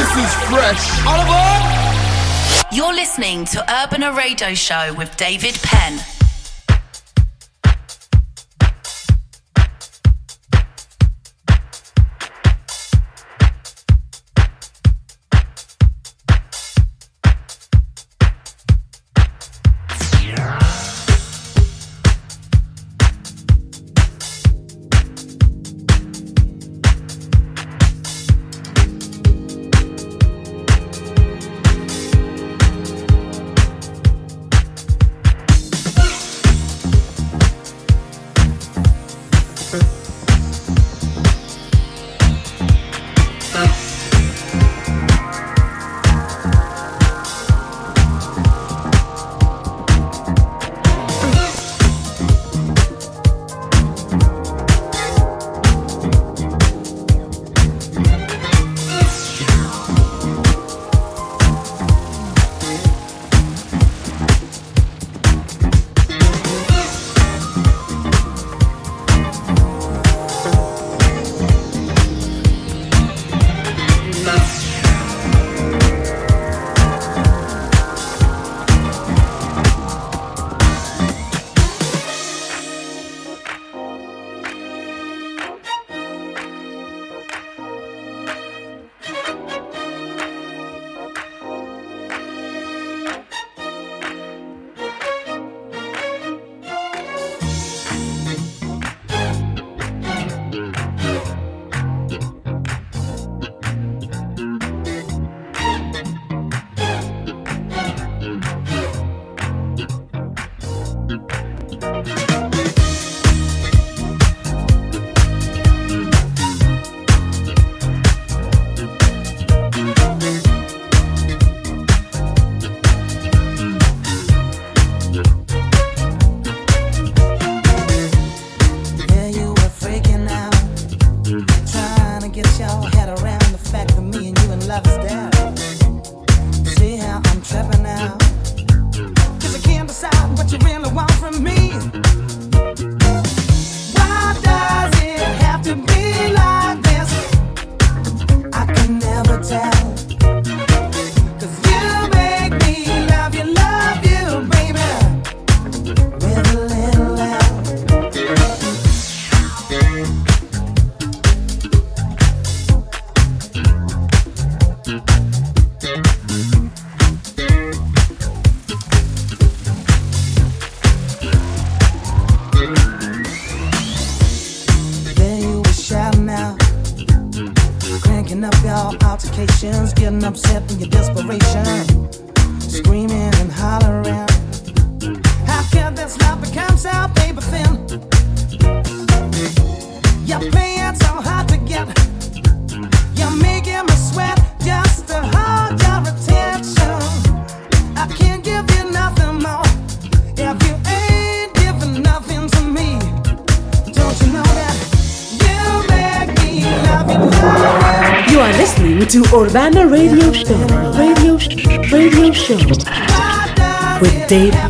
This is fresh. Aboard! You're listening to Urbana Radio Show with David Penn. Urbana Radio Show. Radio, show, radio Show. With Dave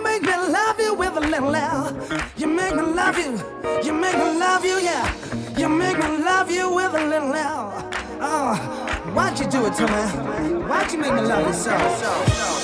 You make me love you with a little L. You make me love you. You make me love you, yeah. You make me love you with a little L. Oh, why'd you do it to me? Why'd you make me love you so? so, so.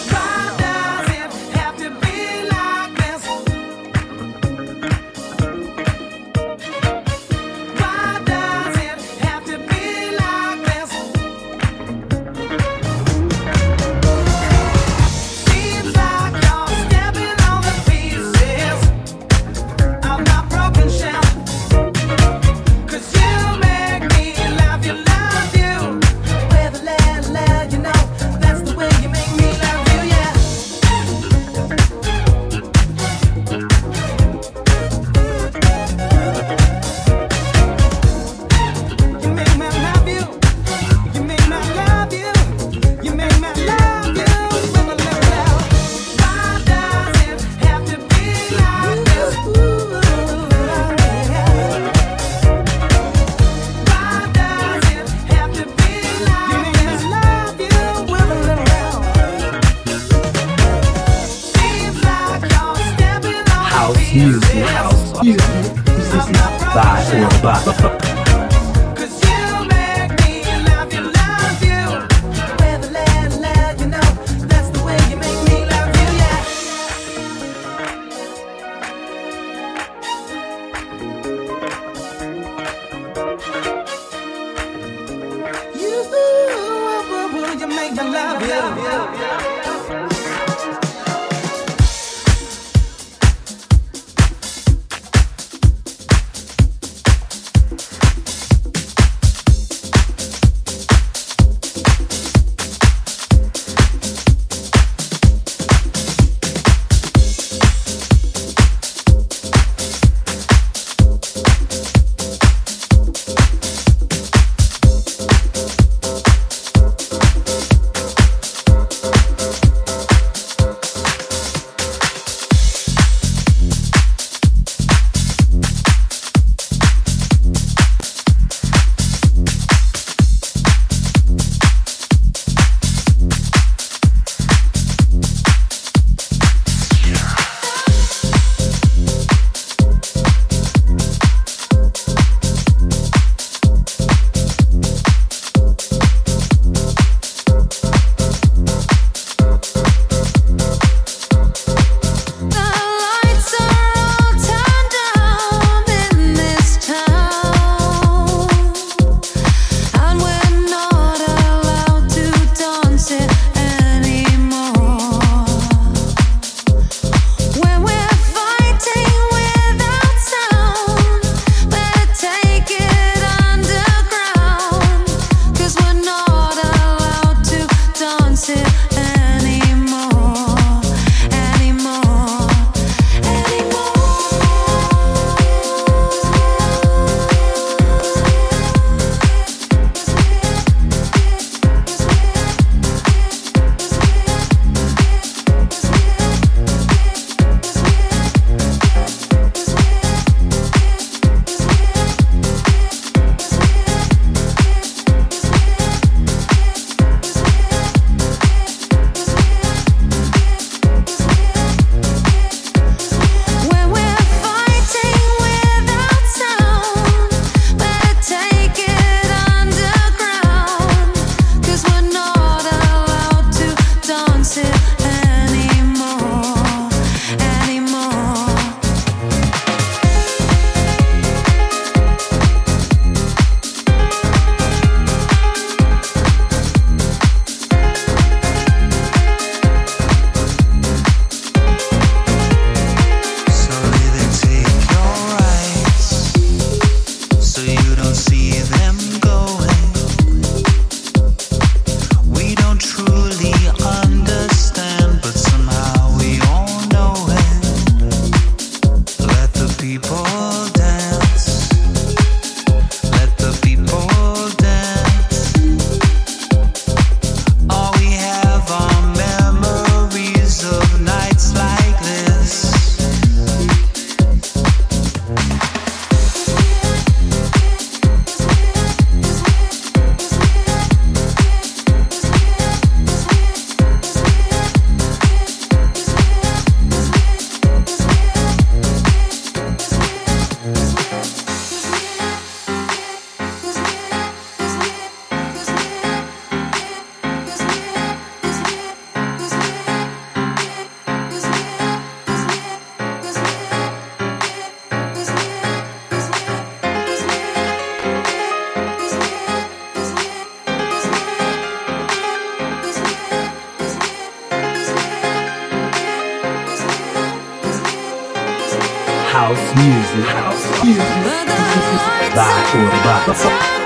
By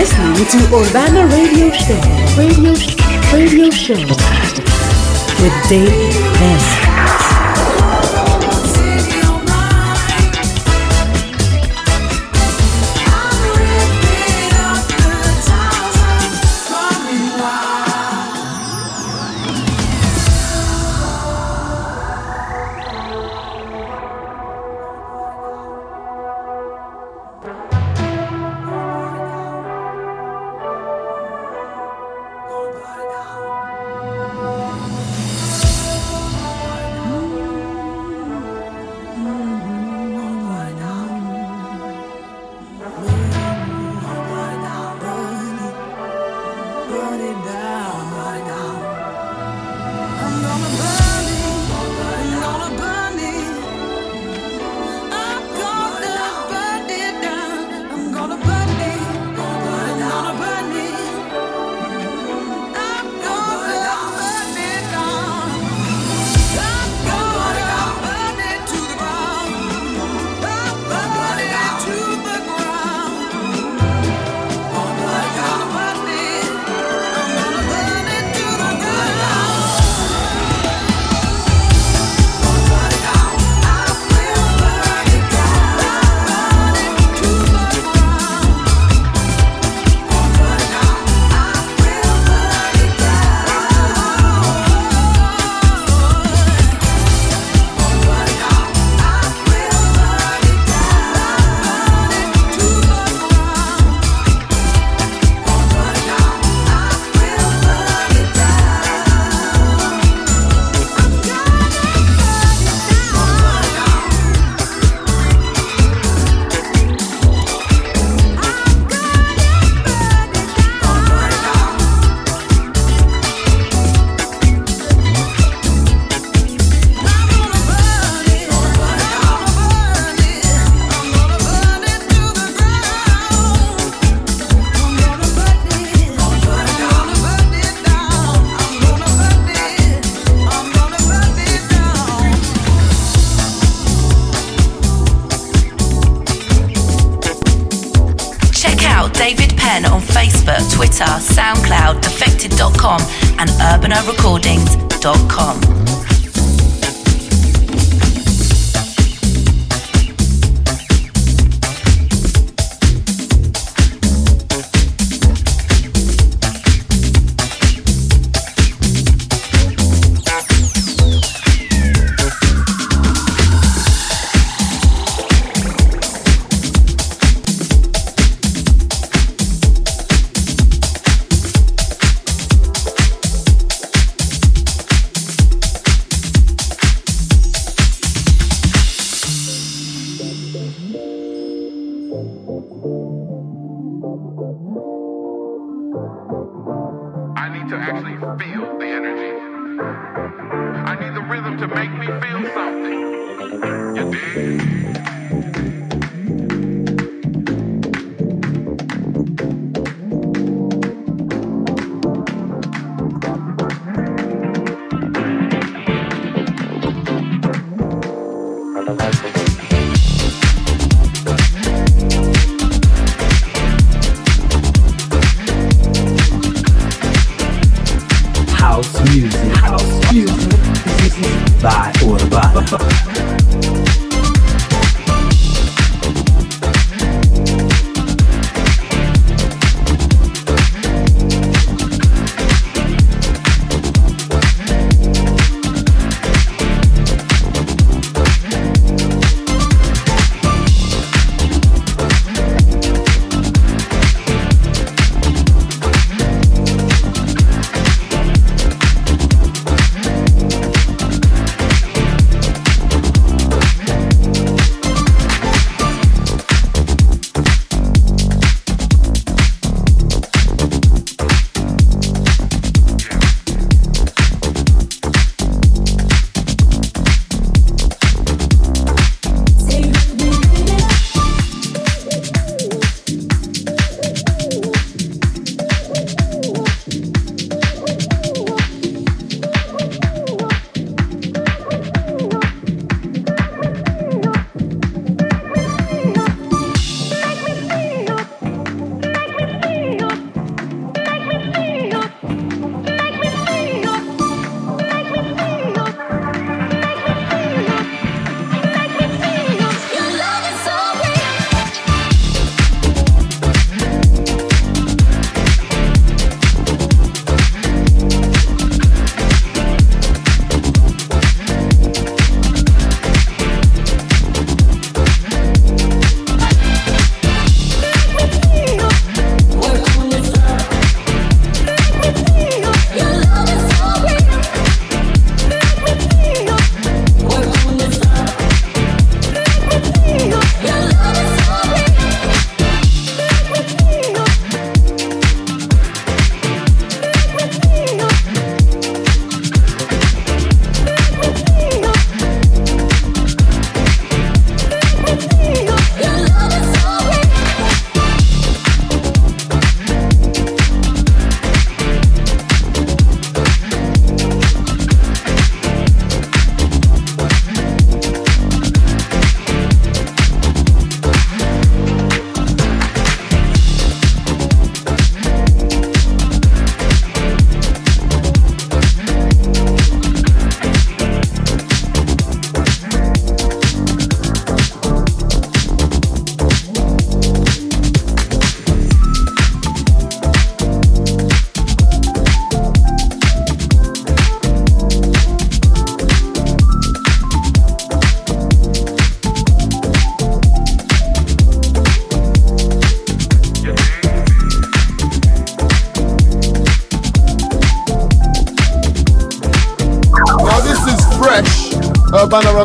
listening to Urbana Radio Show. Radio, radio Show with David Penn.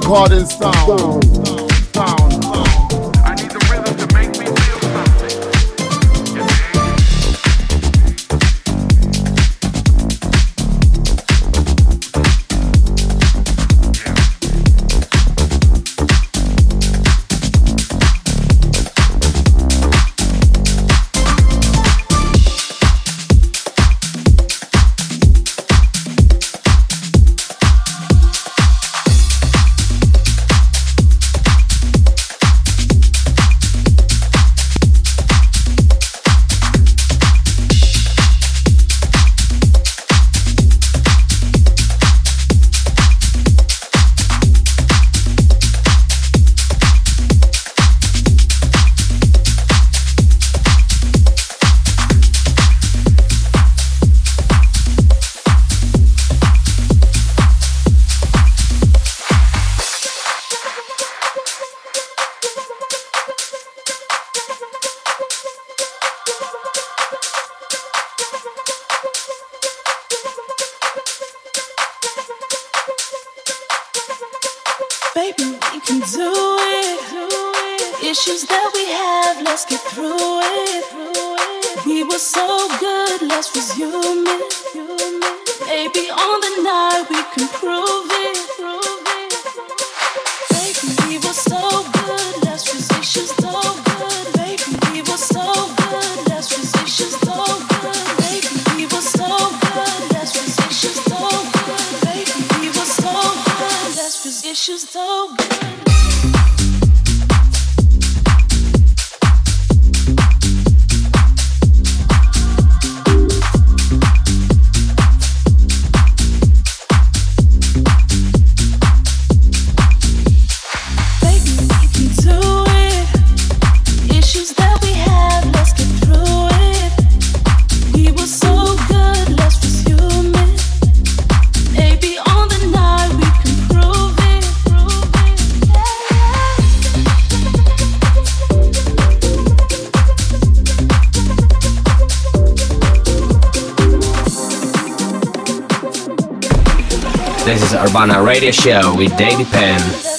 Urbana Recording Urbana Radio Show with David Penn.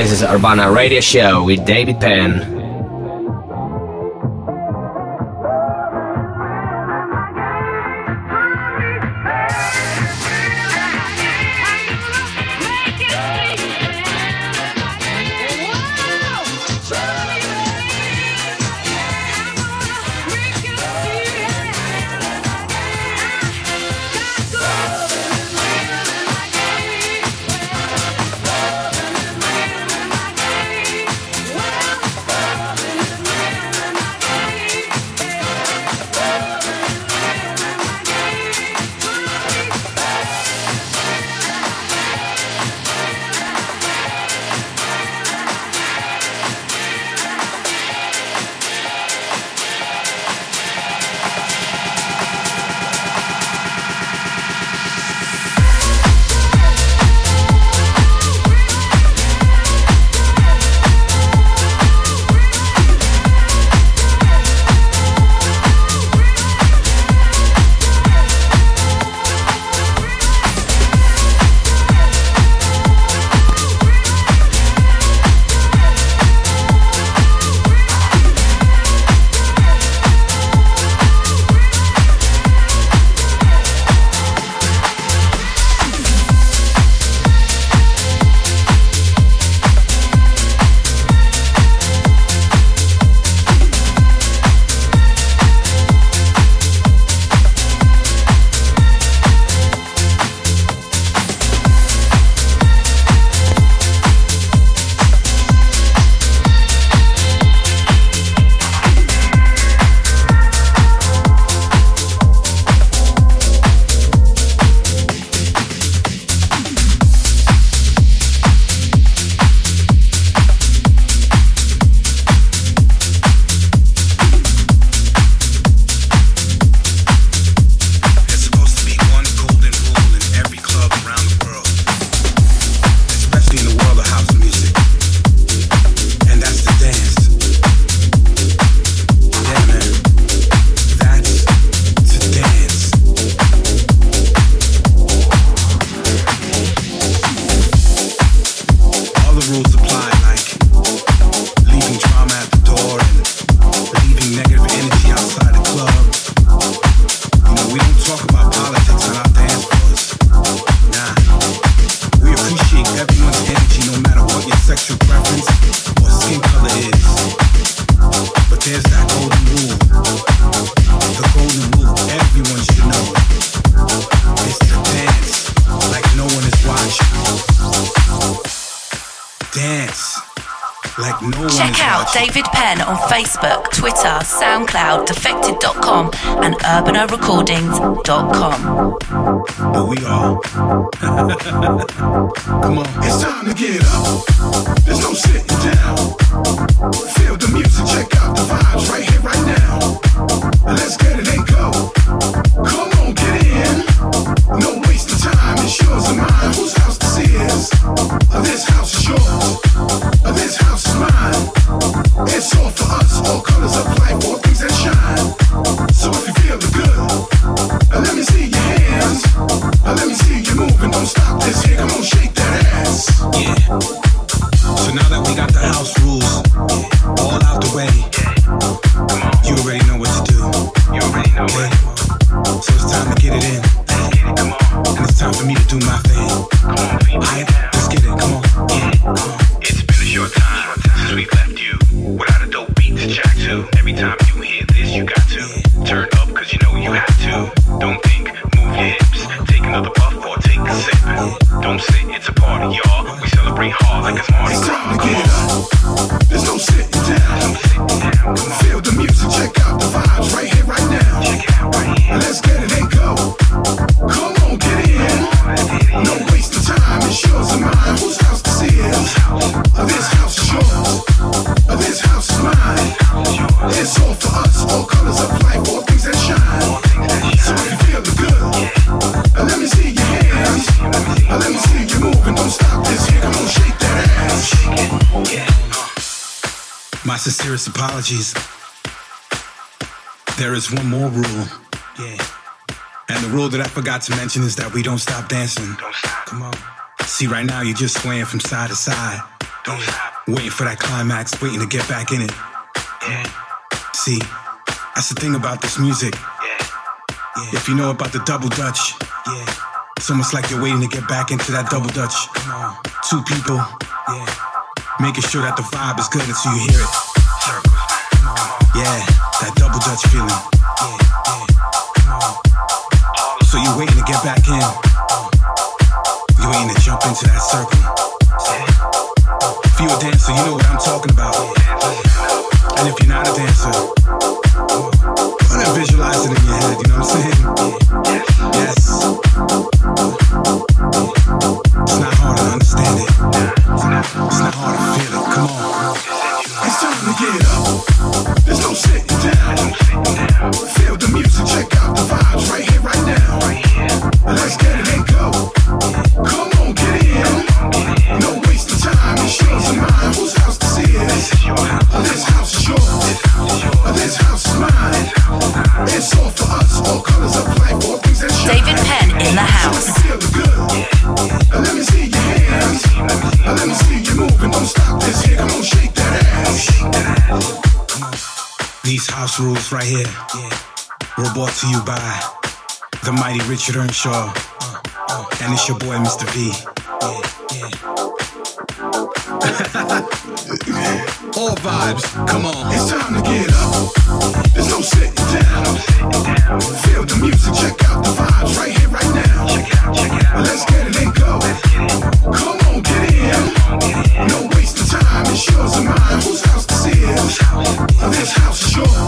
This is Urbana Radio Show with David Penn. urbanarecordings.com. But we are. Come on. It's time to get up. There's no sitting down. Feel the music, check out the vibes right here, right now. Let's get it and go. Come on, get in. No waste of time, it's yours and mine. Whose house this is? This house is yours. This house is mine. It's all for us, all colors of life, all things that shine. So if you feel the good, let me see your hands. Let me see you moving, don't stop this here. Come on, shake that ass. Yeah. So now that we got the house rules all out the way, you already know what to do. You already know okay? So it's time to get it in. And it's time for me to do my thing. Alright, let's get it. Come on. Yeah. Come on. It's been a short time since we left you without a dope beat to to. Every time you hear this, you got to turn up cause you know you have to. Don't think, move your hips. Take another puff or take a sip. Don't sit, it's a party, y'all. We celebrate hard like it's Mardi It's time to get up. There's no sitting down. Feel the music, check out the vibes right here, right now. Let's get it and go. Come on, get in. No waste of time, it's yours and mine. Whose house this is? This house is yours. This house is mine. It's all for us, all colors of life, all things that shine. So if you feel the good, let me see your hands. Let me see you moving, don't stop this here. Come on, shake that ass. My sincerest apologies. There is one more rule. Yeah. And the rule that I forgot to mention is that we don't stop dancing. Don't stop. Come on. See, right now you're just swaying from side to side. Don't stop. Waiting for that climax, waiting to get back in it. Yeah. See, that's the thing about this music. Yeah. If you know about the double dutch, yeah. it's almost like you're waiting to get back into that double dutch. Come on. Two people, Yeah. making sure that the vibe is good until you hear it. Yeah, that double dutch feeling. You're waiting to get back in. You're waiting to jump into that circle. If you're a dancer, you know what I'm talking about. And if you're not a dancer, ahead and visualize it in your head, you know what I'm saying? Yes. It's not hard to understand it. It's not hard to feel it. Come on. Let's get it go. Come on, get in. No waste of time. It's yours and mine. Whose house this is? This house is yours. This house is mine. It's all for us. All colors of life. All things that shine. David Penn in the house. Feel the good. Let me see your hands. Let me see you moving. Don't stop this here. Come on, shake. These house rules right here were brought to you by the mighty Richard Earnshaw. And it's your boy, Mr. V. All vibes, come on. It's time to get up. There's no sitting down. Feel the music, check out the vibes right here, right now. Let's get it and go. Come on, get in. No waste of time. It's yours and mine. Whose house this is? This house is yours.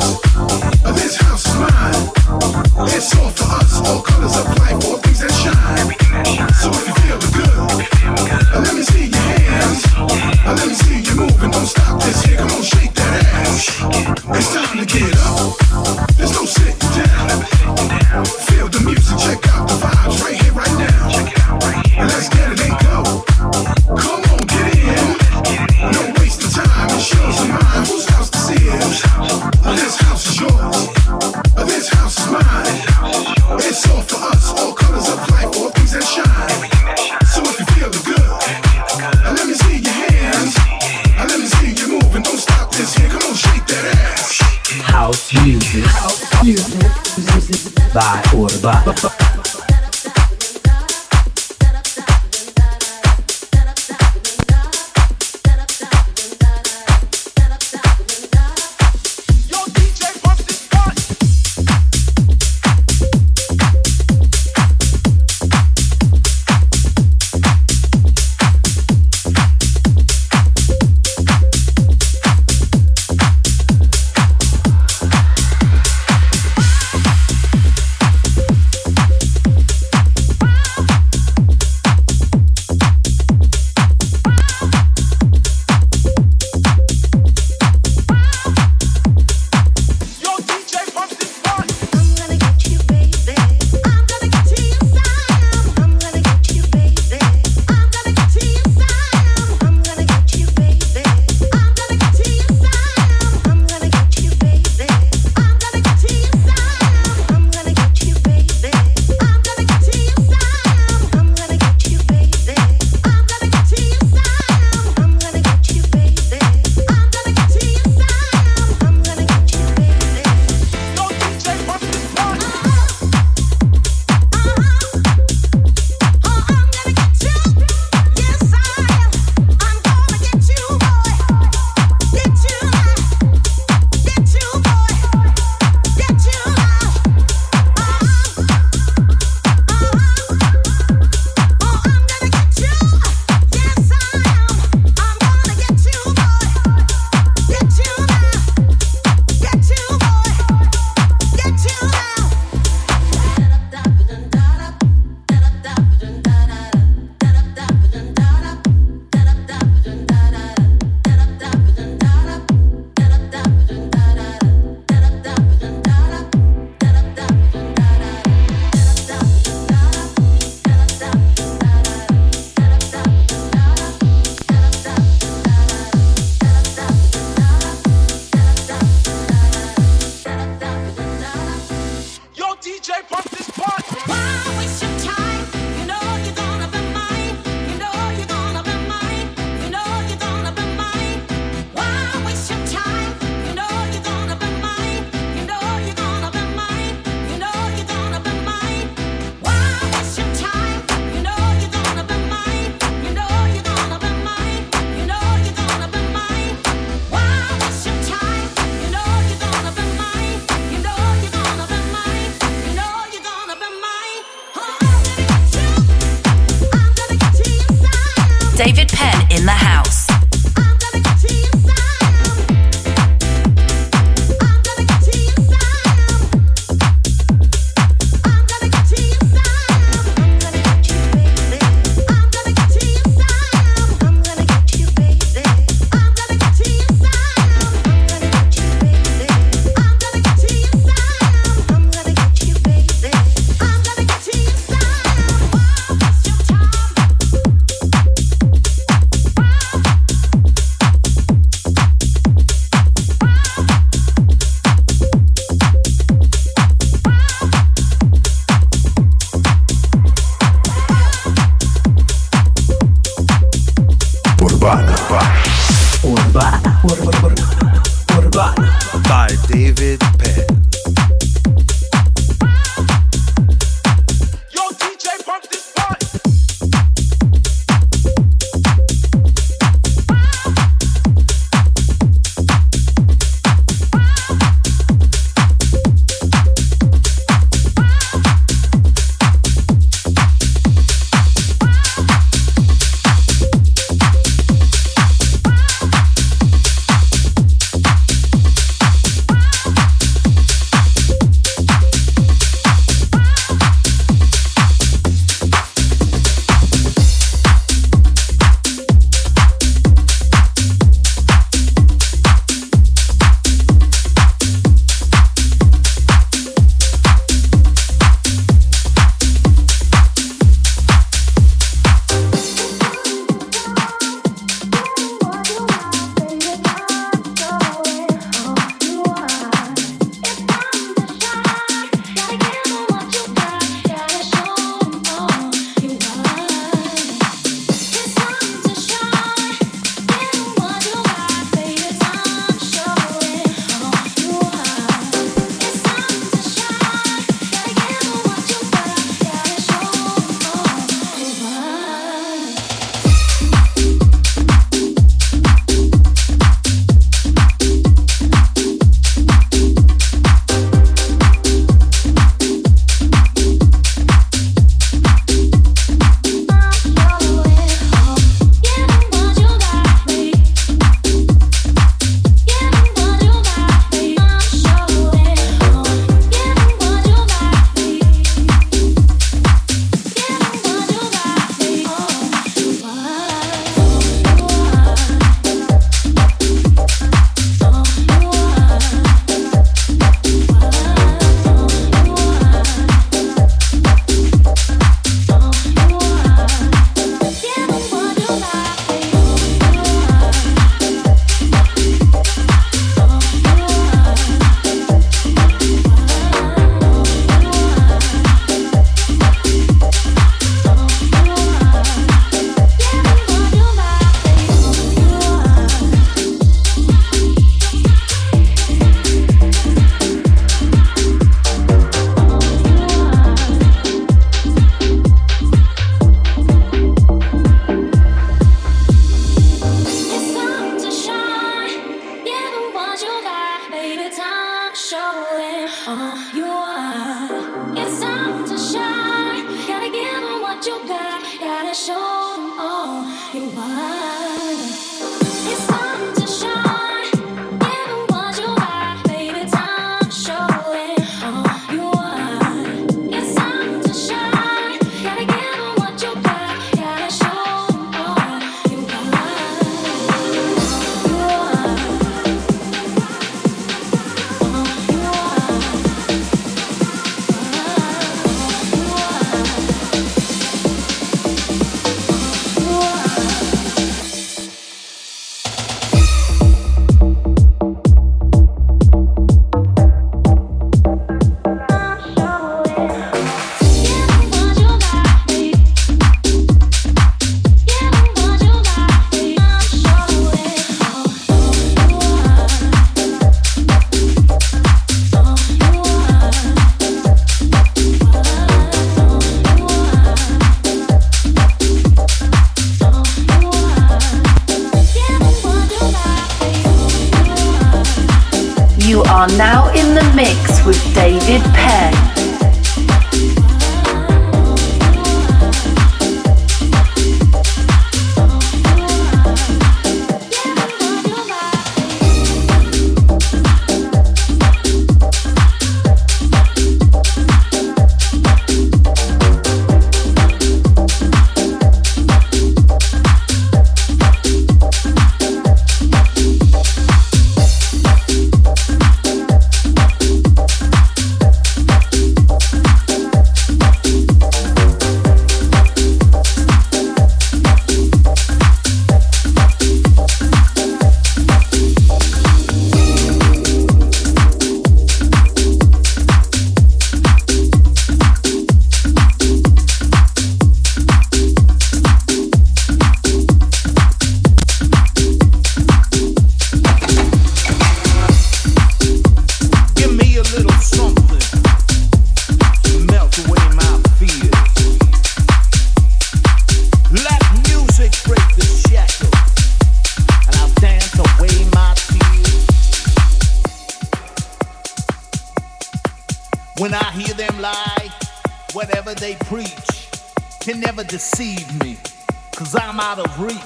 breach.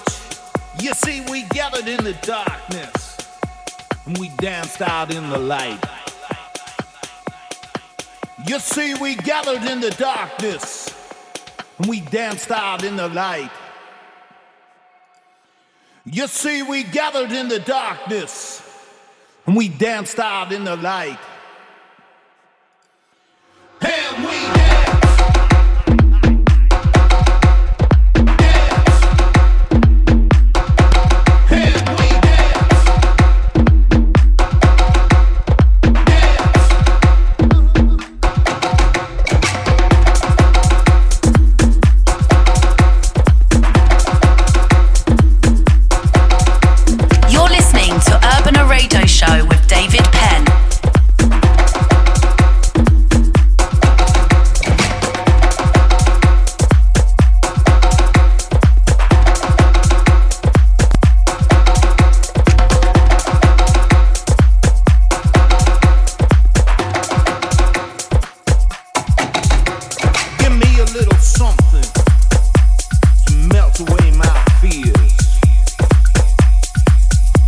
You see, we gathered in the darkness and we danced out in the light. You see, we gathered in the darkness and we danced out in the light. You see, we gathered in the darkness and we danced out in the light.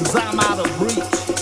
cause I'm out of reach.